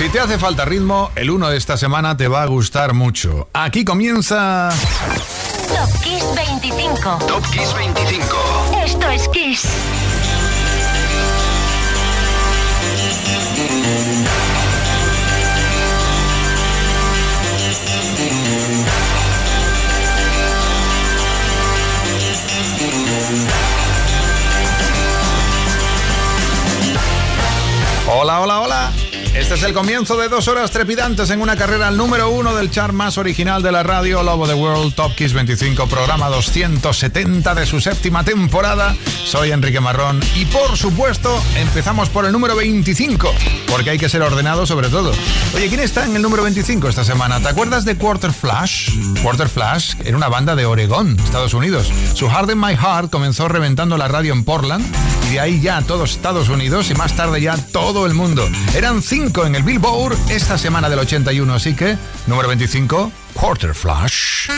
Si te hace falta ritmo, el uno de esta semana te va a gustar mucho. Aquí comienza. Top Kiss 25. Top Kiss 25. Esto es Kiss. Hola, hola, hola. Este es el comienzo de dos horas trepidantes en una carrera al número uno del chart más original de la radio, Lobo the World Top Kiss 25, programa 270 de su séptima temporada. Soy Enrique Marrón y por supuesto empezamos por el número 25, porque hay que ser ordenado sobre todo. Oye, ¿quién está en el número 25 esta semana? ¿Te acuerdas de Quarter Flash? Quarter Flash era una banda de Oregón, Estados Unidos. Su Hard in My Heart comenzó reventando la radio en Portland y de ahí ya todos Estados Unidos y más tarde ya todo el mundo. Eran cinco en el Billboard esta semana del 81, así que número 25, Quarter Flash.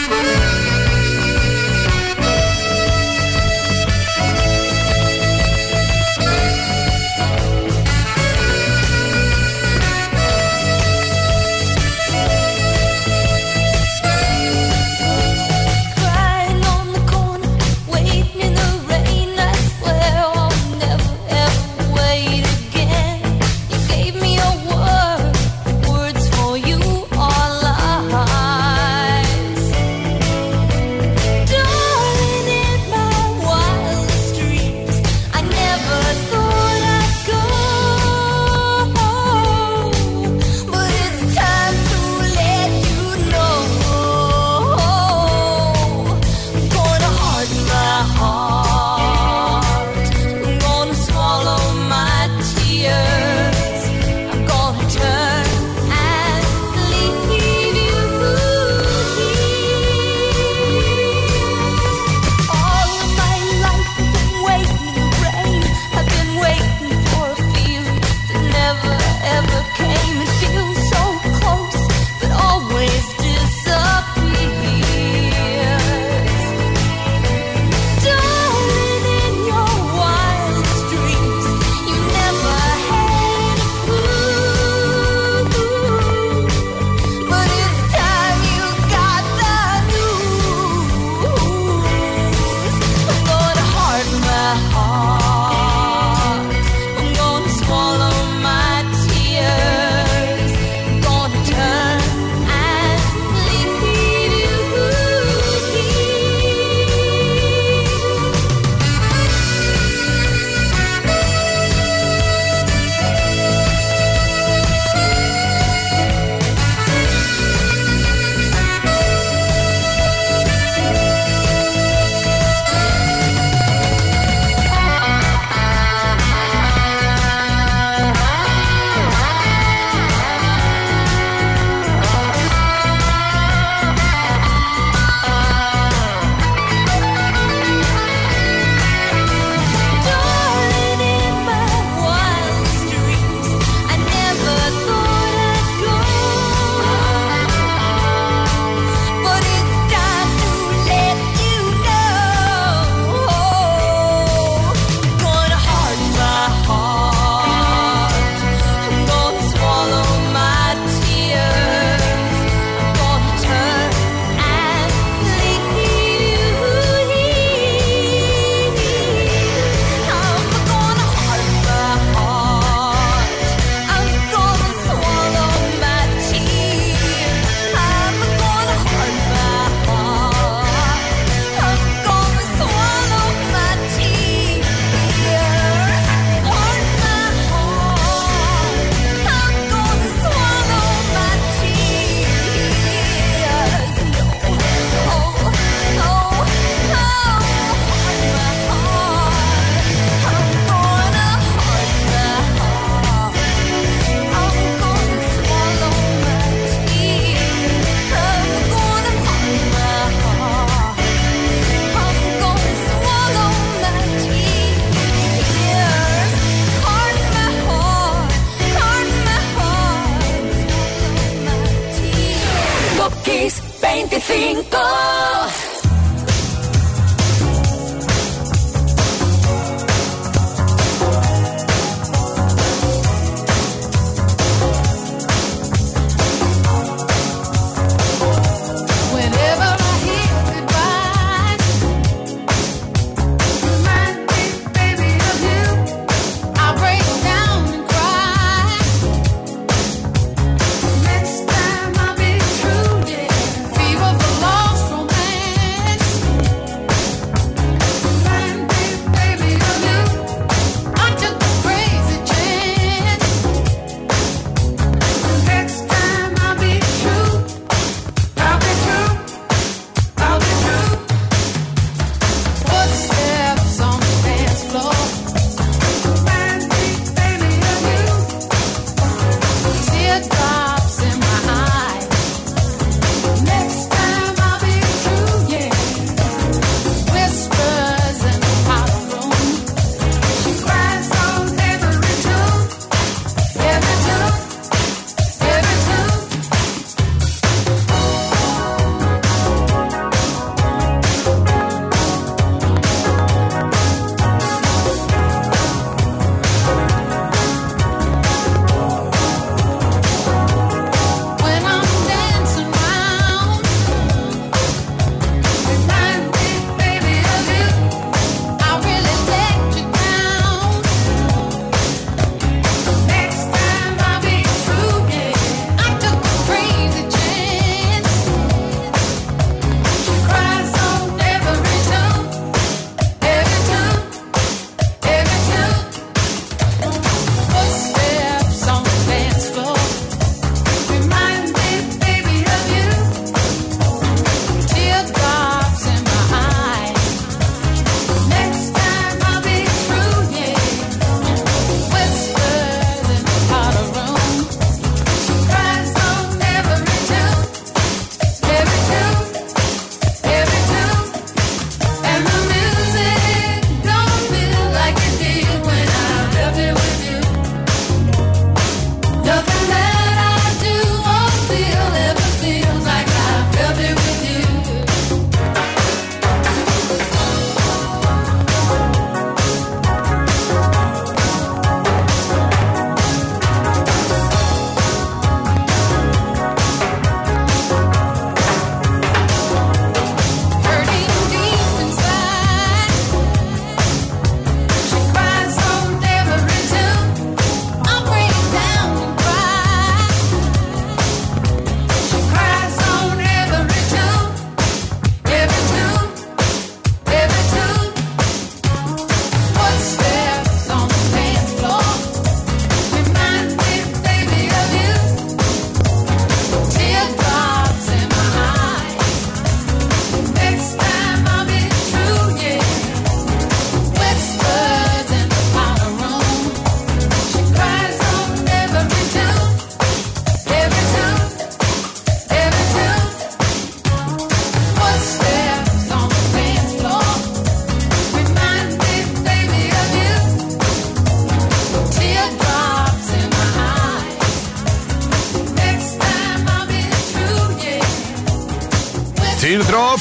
Teardrop.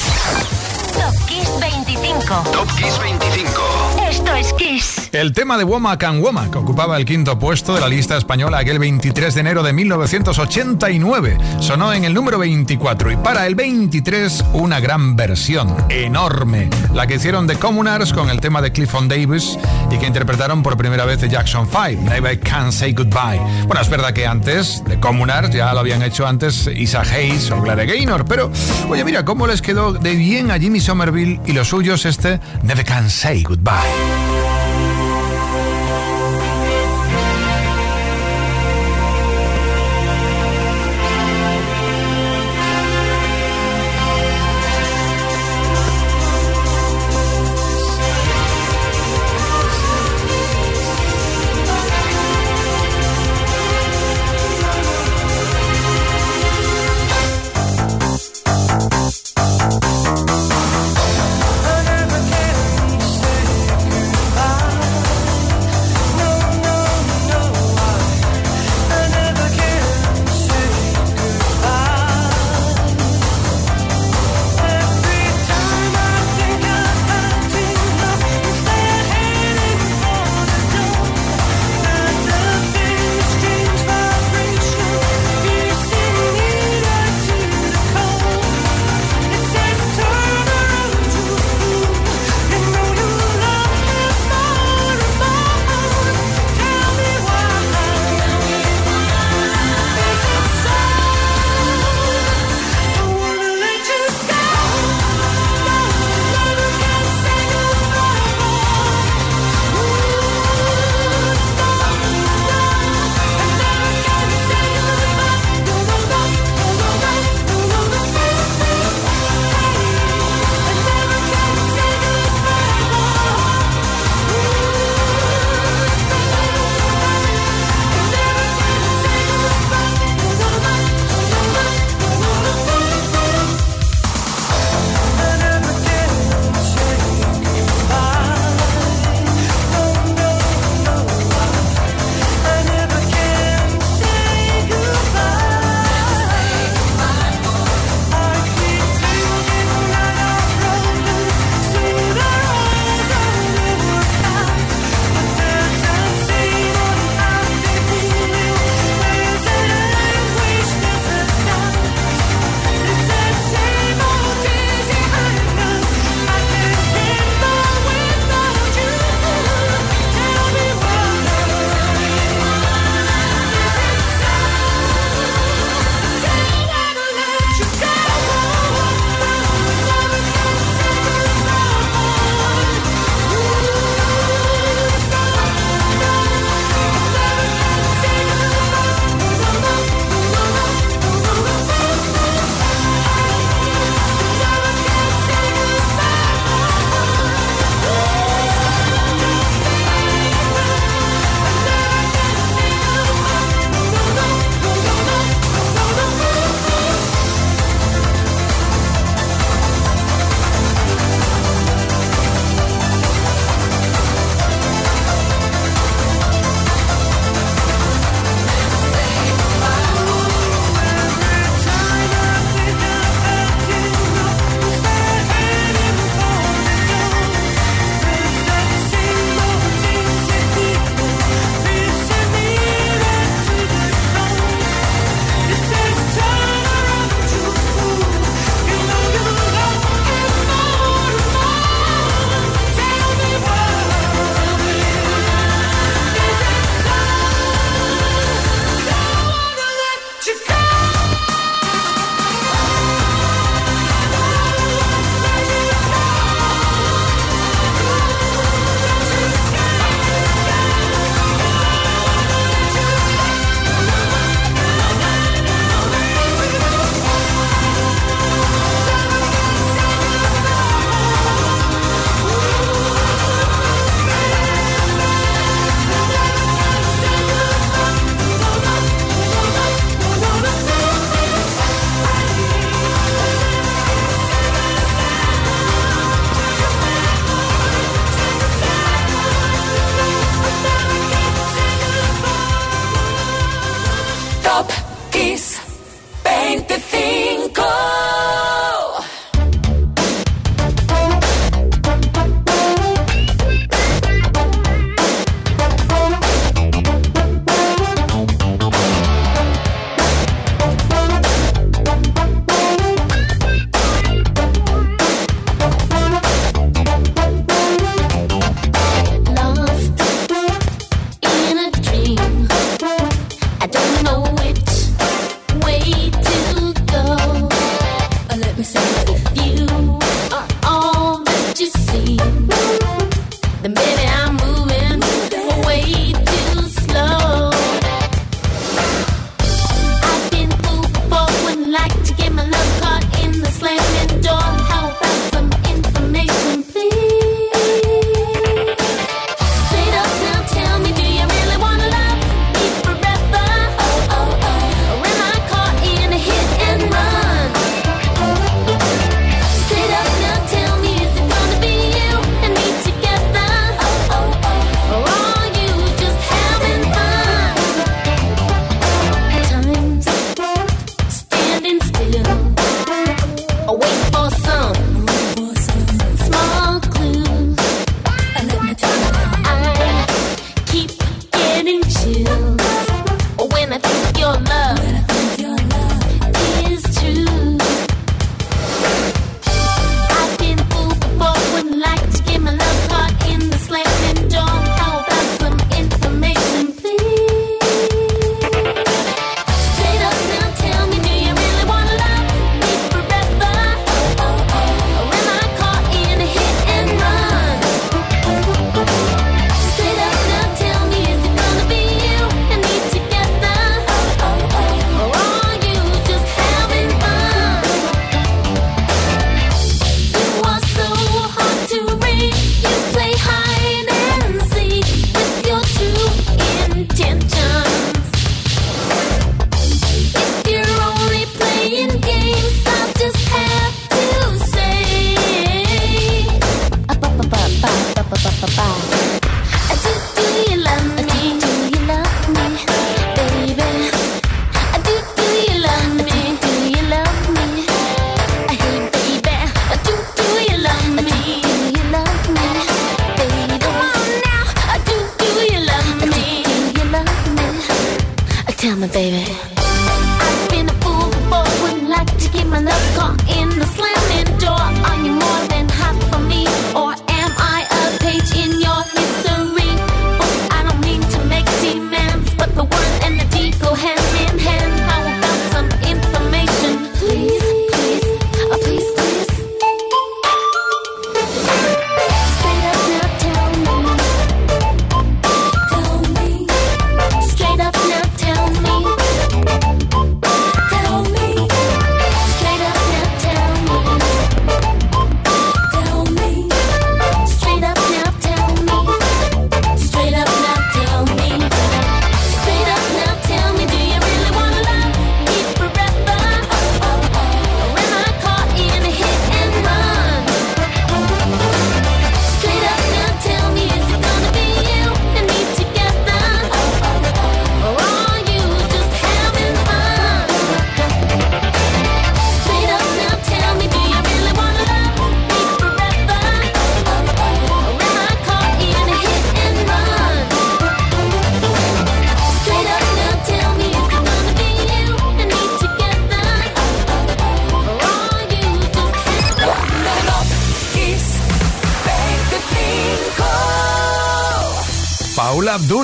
Topkiss 20. El tema de Womack and Womack ocupaba el quinto puesto de la lista española aquel 23 de enero de 1989. Sonó en el número 24 y para el 23 una gran versión, enorme, la que hicieron The Communards con el tema de Clifford Davis y que interpretaron por primera vez de Jackson 5, Never Can Say Goodbye. Bueno, es verdad que antes, The Communards ya lo habían hecho antes Isa Hayes o Clare Gaynor, pero oye, mira cómo les quedó de bien a Jimmy Somerville y los suyos este Never Can Say Goodbye.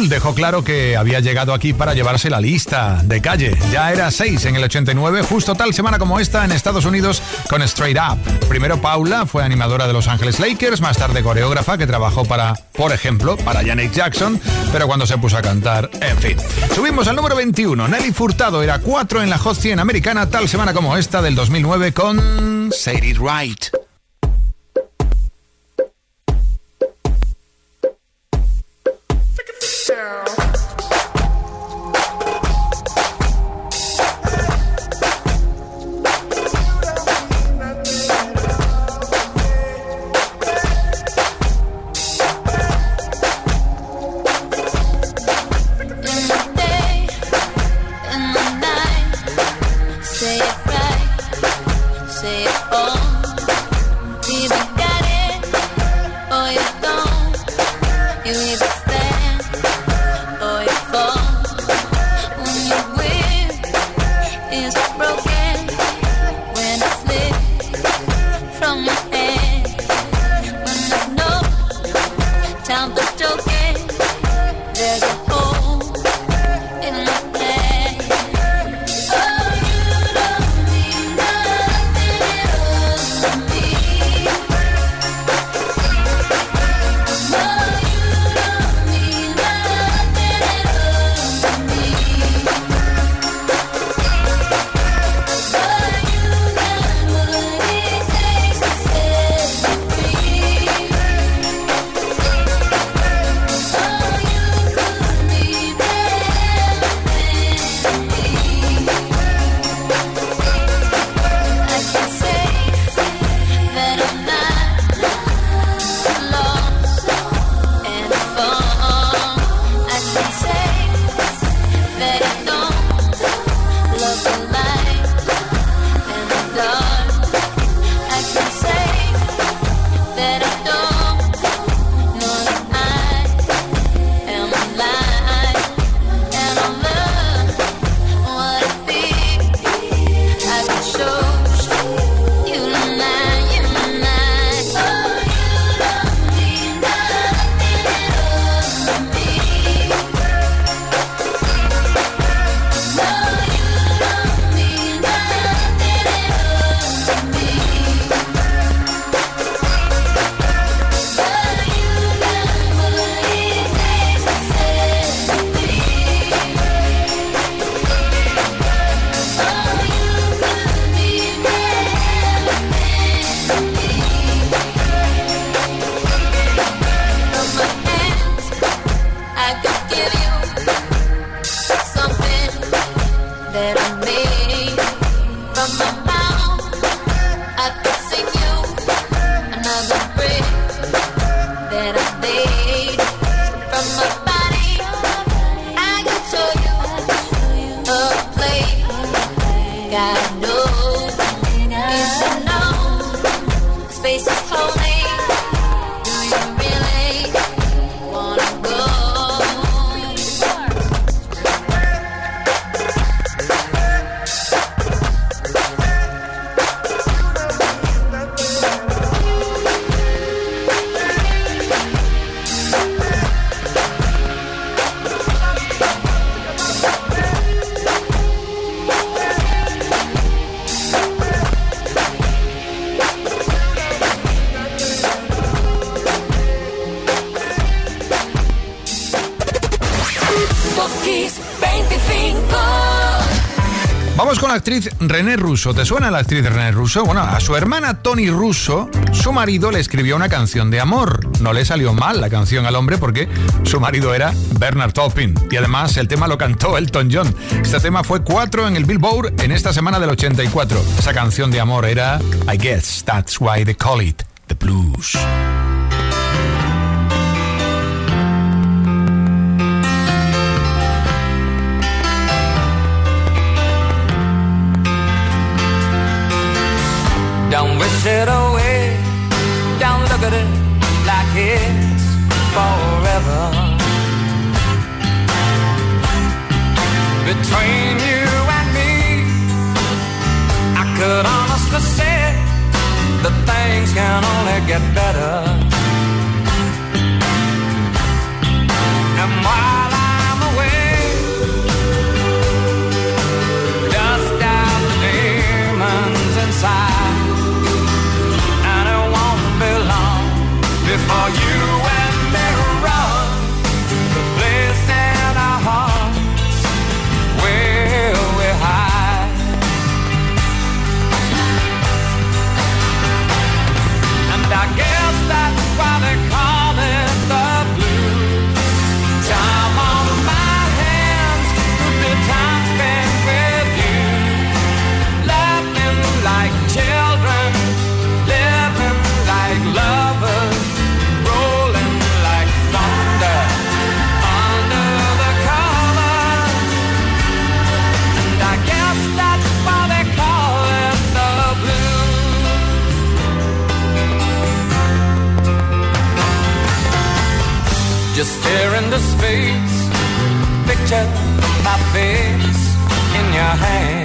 Dejó claro que había llegado aquí para llevarse la lista de calle. Ya era 6 en el 89, justo tal semana como esta en Estados Unidos con Straight Up. Primero Paula fue animadora de Los Ángeles Lakers, más tarde coreógrafa que trabajó para, por ejemplo, para Janet Jackson, pero cuando se puso a cantar, en fin. Subimos al número 21. Nelly Furtado era 4 en la Hot 100 americana tal semana como esta del 2009 con Say It Right. Actriz René Russo. ¿Te suena la actriz René Russo? Bueno, a su hermana Tony Russo, su marido le escribió una canción de amor. No le salió mal la canción al hombre porque su marido era Bernard Taupin. Y además el tema lo cantó Elton John. Este tema fue cuatro en el Billboard en esta semana del 84. Esa canción de amor era I Guess That's Why They Call It The Blues. It like it's forever. Between you and me, I could honestly say that things can only get better. Before you picture my face in your hands.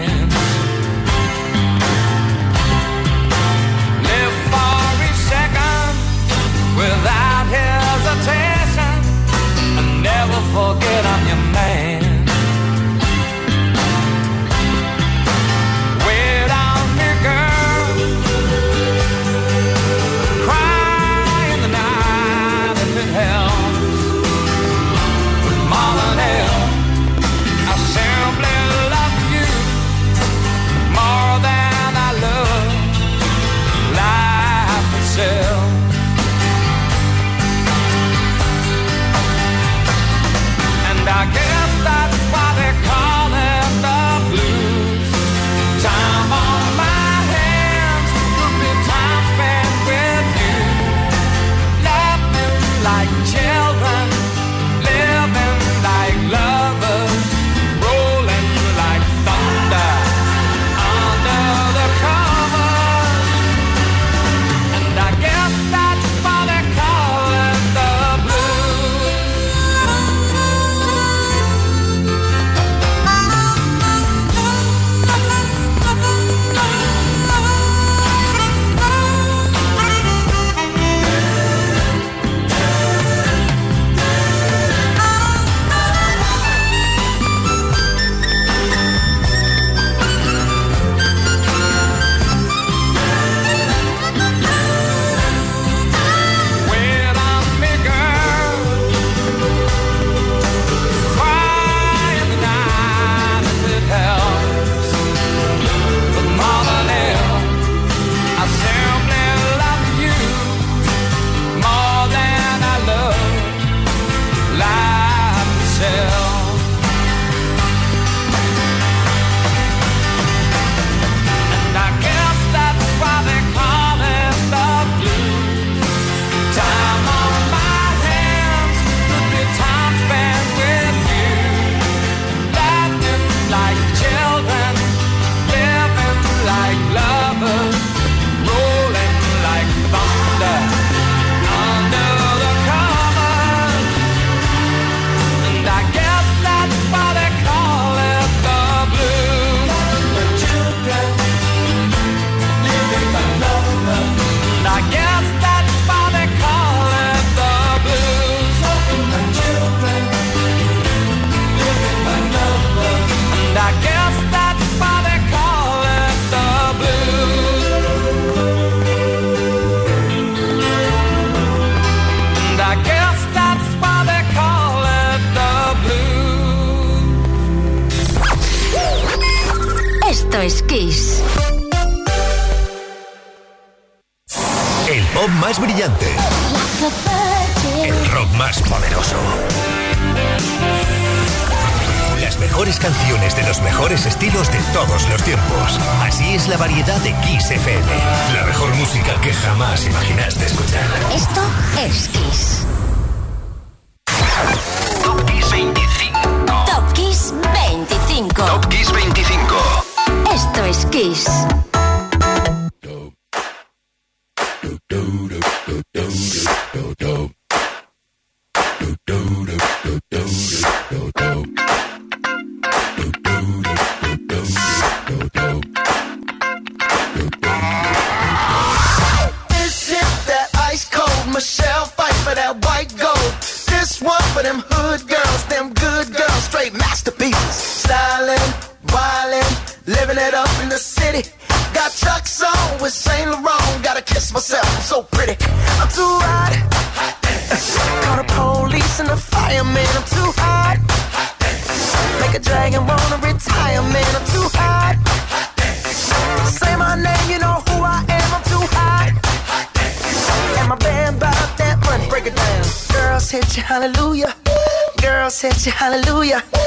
do do do do do do do do do hallelujah.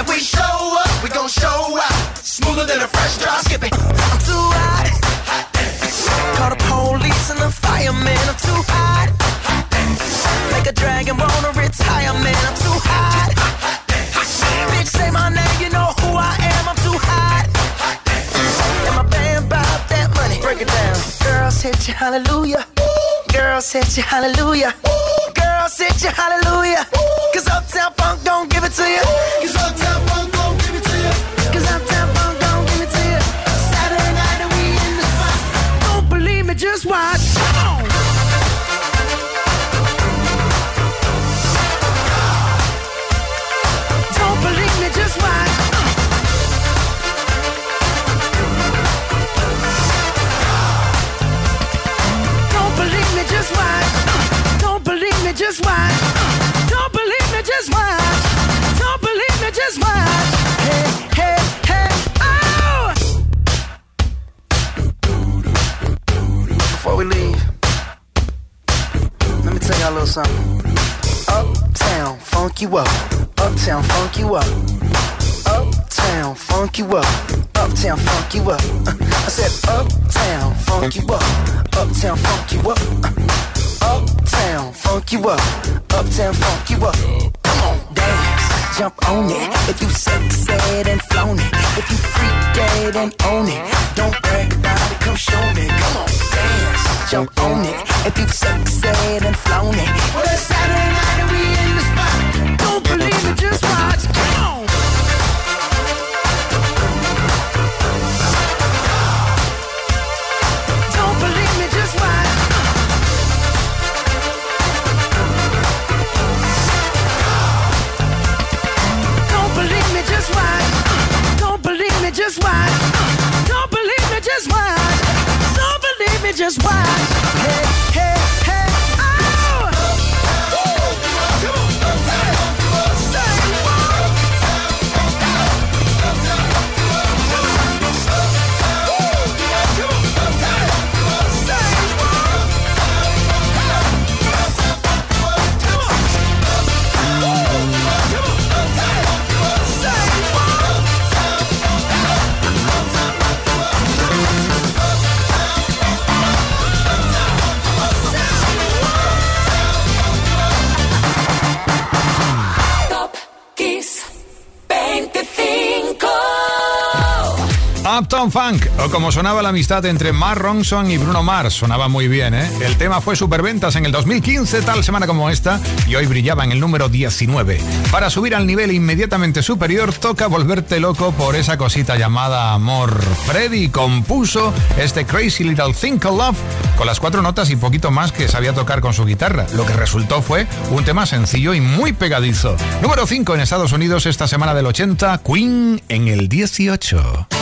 If we show up, we gon' show out. Smoother than a fresh drop. Skip. I'm too hot. hot Call the police and the firemen. I'm too hot. hot Make a dragon want a retire, man. I'm too hot. hot Bitch, say my name, you know who I am. I'm too hot. And my band bought that money. Break it down. Girls hit you, hallelujah. Girls hit you, hallelujah. Girls hit you, hallelujah. Cause uptown you up. Uptown funk you up. Uptown funk you up. Uptown funk you up. I said uptown funk you up. Uptown funk you up. Uptown funk you up. Uptown funk you up. Come on, dance. Jump on it. If you sexed and flown it. If you freak dead and own it. Don't brag about it. Come show me. Come on, dance. Jump on it. If you sexed and flown it. Well, it's Saturday night o como sonaba la amistad entre Mark Ronson y Bruno Mars, sonaba muy bien, ¿eh? El tema fue superventas en el 2015, tal semana como esta, y hoy brillaba en el número 19. Para subir al nivel inmediatamente superior, toca volverte loco por esa cosita llamada amor. Freddy compuso este Crazy Little Thing Called Love con las cuatro notas y poquito más que sabía tocar con su guitarra. Lo que resultó fue un tema sencillo y muy pegadizo. Número 5 en Estados Unidos esta semana del 80, Queen en el 18.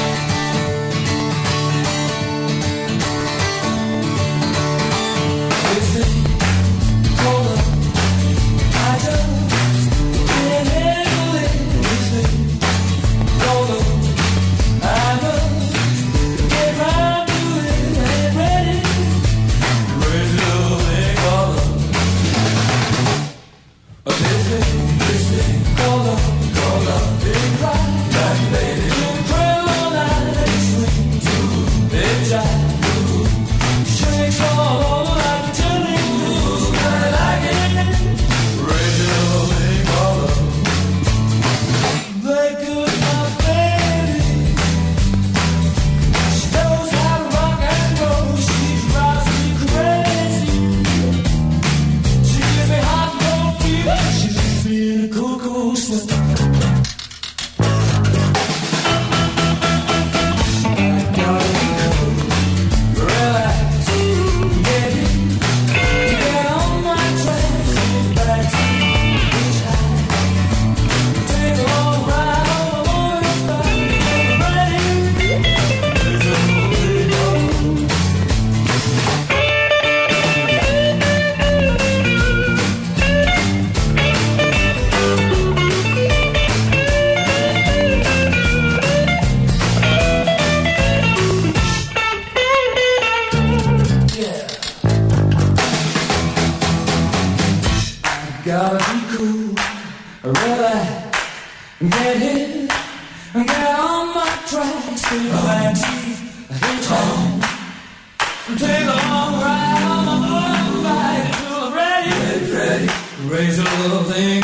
Something in the air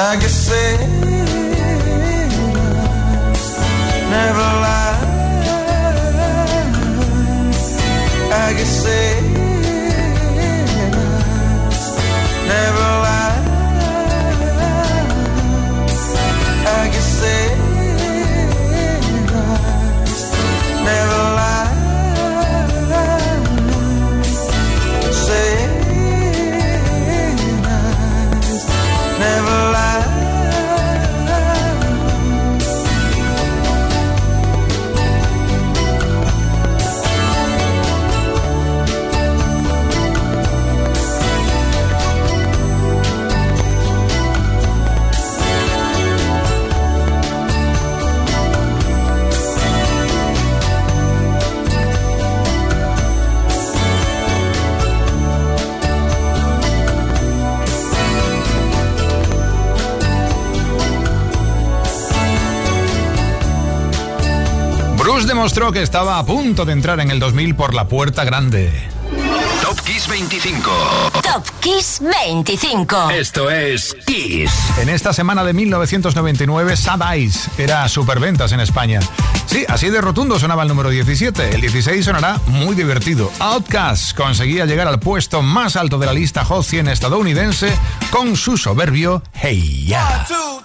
I guess sailors never lie. I guess sailors. demostró que estaba a punto de entrar en el 2000 por la puerta grande. Top Kiss 25. Top Kiss 25. Esto es Kiss. En esta semana de 1999, Sad Eyes era superventas en España. Sí, así de rotundo sonaba el número 17. El 16 sonará muy divertido. Outcast conseguía llegar al puesto más alto de la lista Hot 100 estadounidense con su soberbio Hey Ya. Yeah.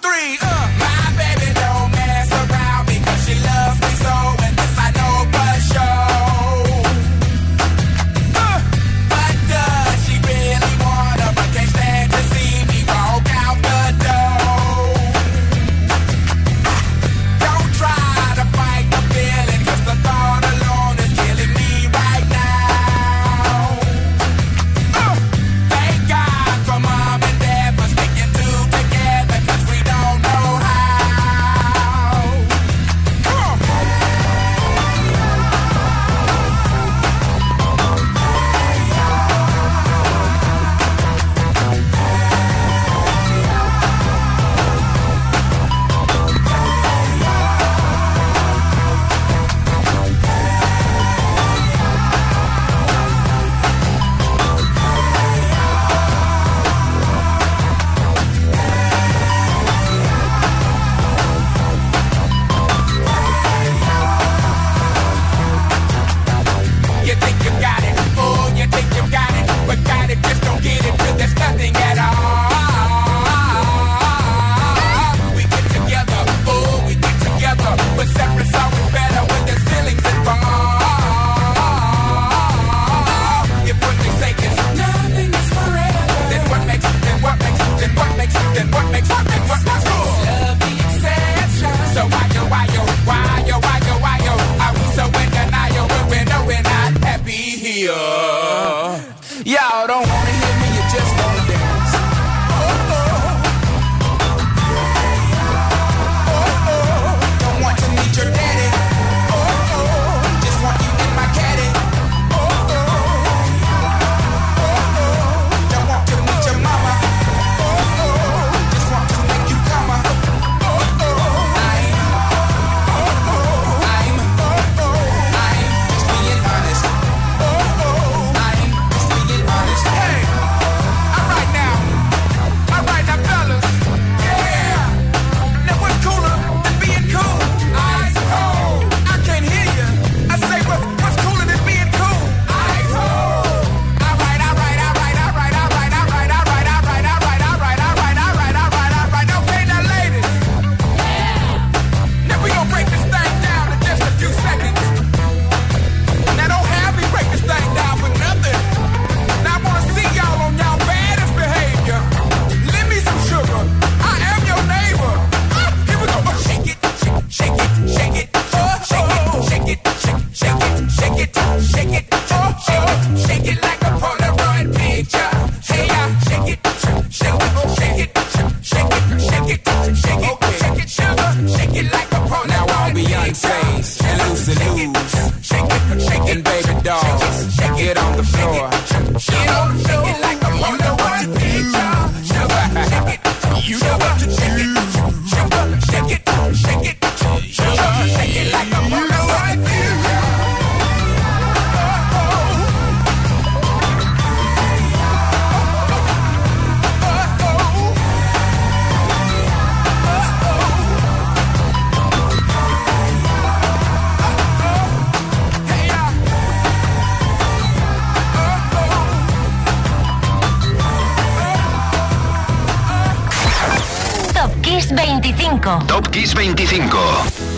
25. Top Kiss 25.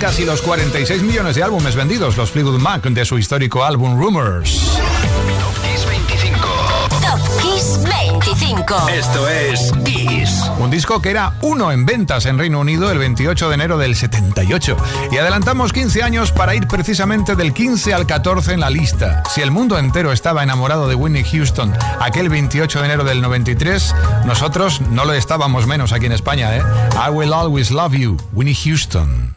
Casi los 46 millones de álbumes vendidos, los Fleetwood Mac de su histórico álbum Rumors. Top Kiss 25. Top Kiss 25. Esto es Kiss. Un disco que era uno en ventas en Reino Unido el 28 de enero del 78. Y adelantamos 15 años para ir precisamente del 15 al 14 en la lista. Si el mundo entero estaba enamorado de Whitney Houston aquel 28 de enero del 93, nosotros no lo estábamos menos aquí en España, ¿eh? I Will Always Love You, Whitney Houston.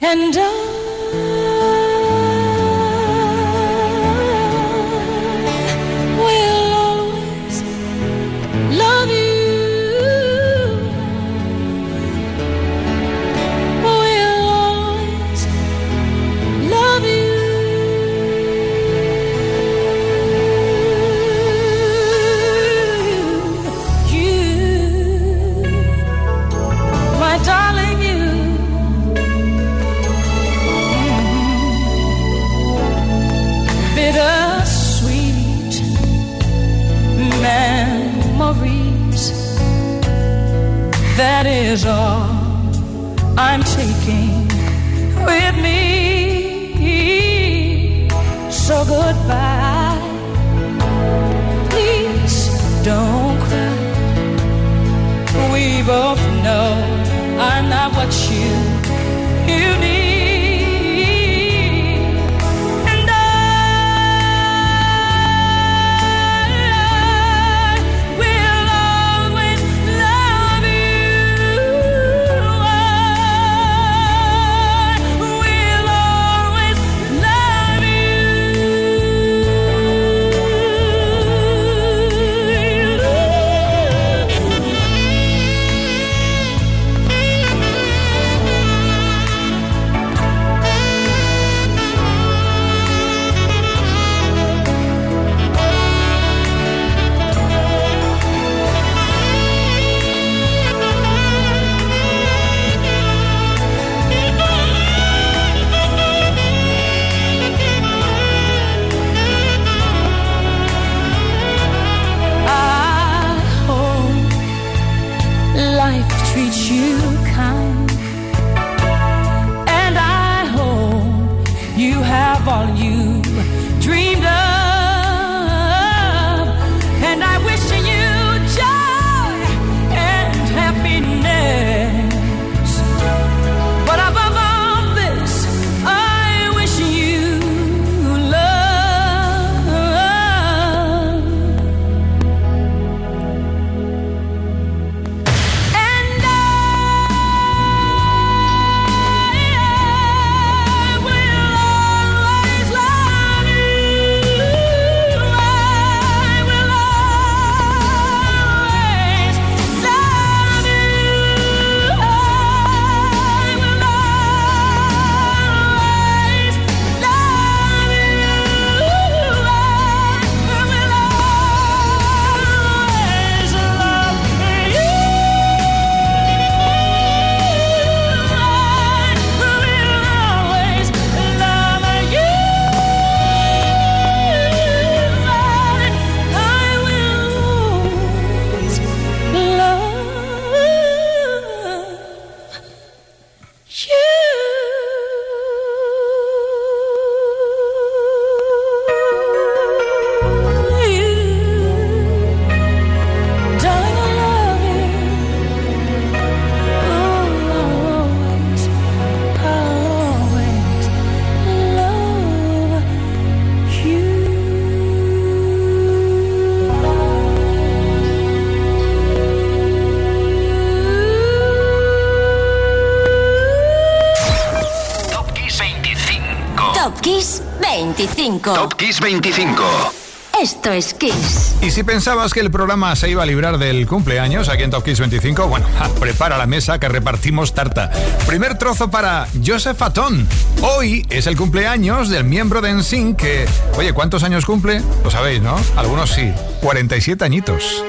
And I is all I'm taking with me. So goodbye. Top Kiss 25. Esto es Kiss. Y si pensabas que el programa se iba a librar del cumpleaños aquí en Top Kiss 25, bueno, ja, prepara la mesa que repartimos tarta. Primer trozo para Joseph Atón. Hoy es el cumpleaños del miembro de NSYNC que, oye, ¿cuántos años cumple? Lo sabéis, ¿no? Algunos sí. 47 añitos.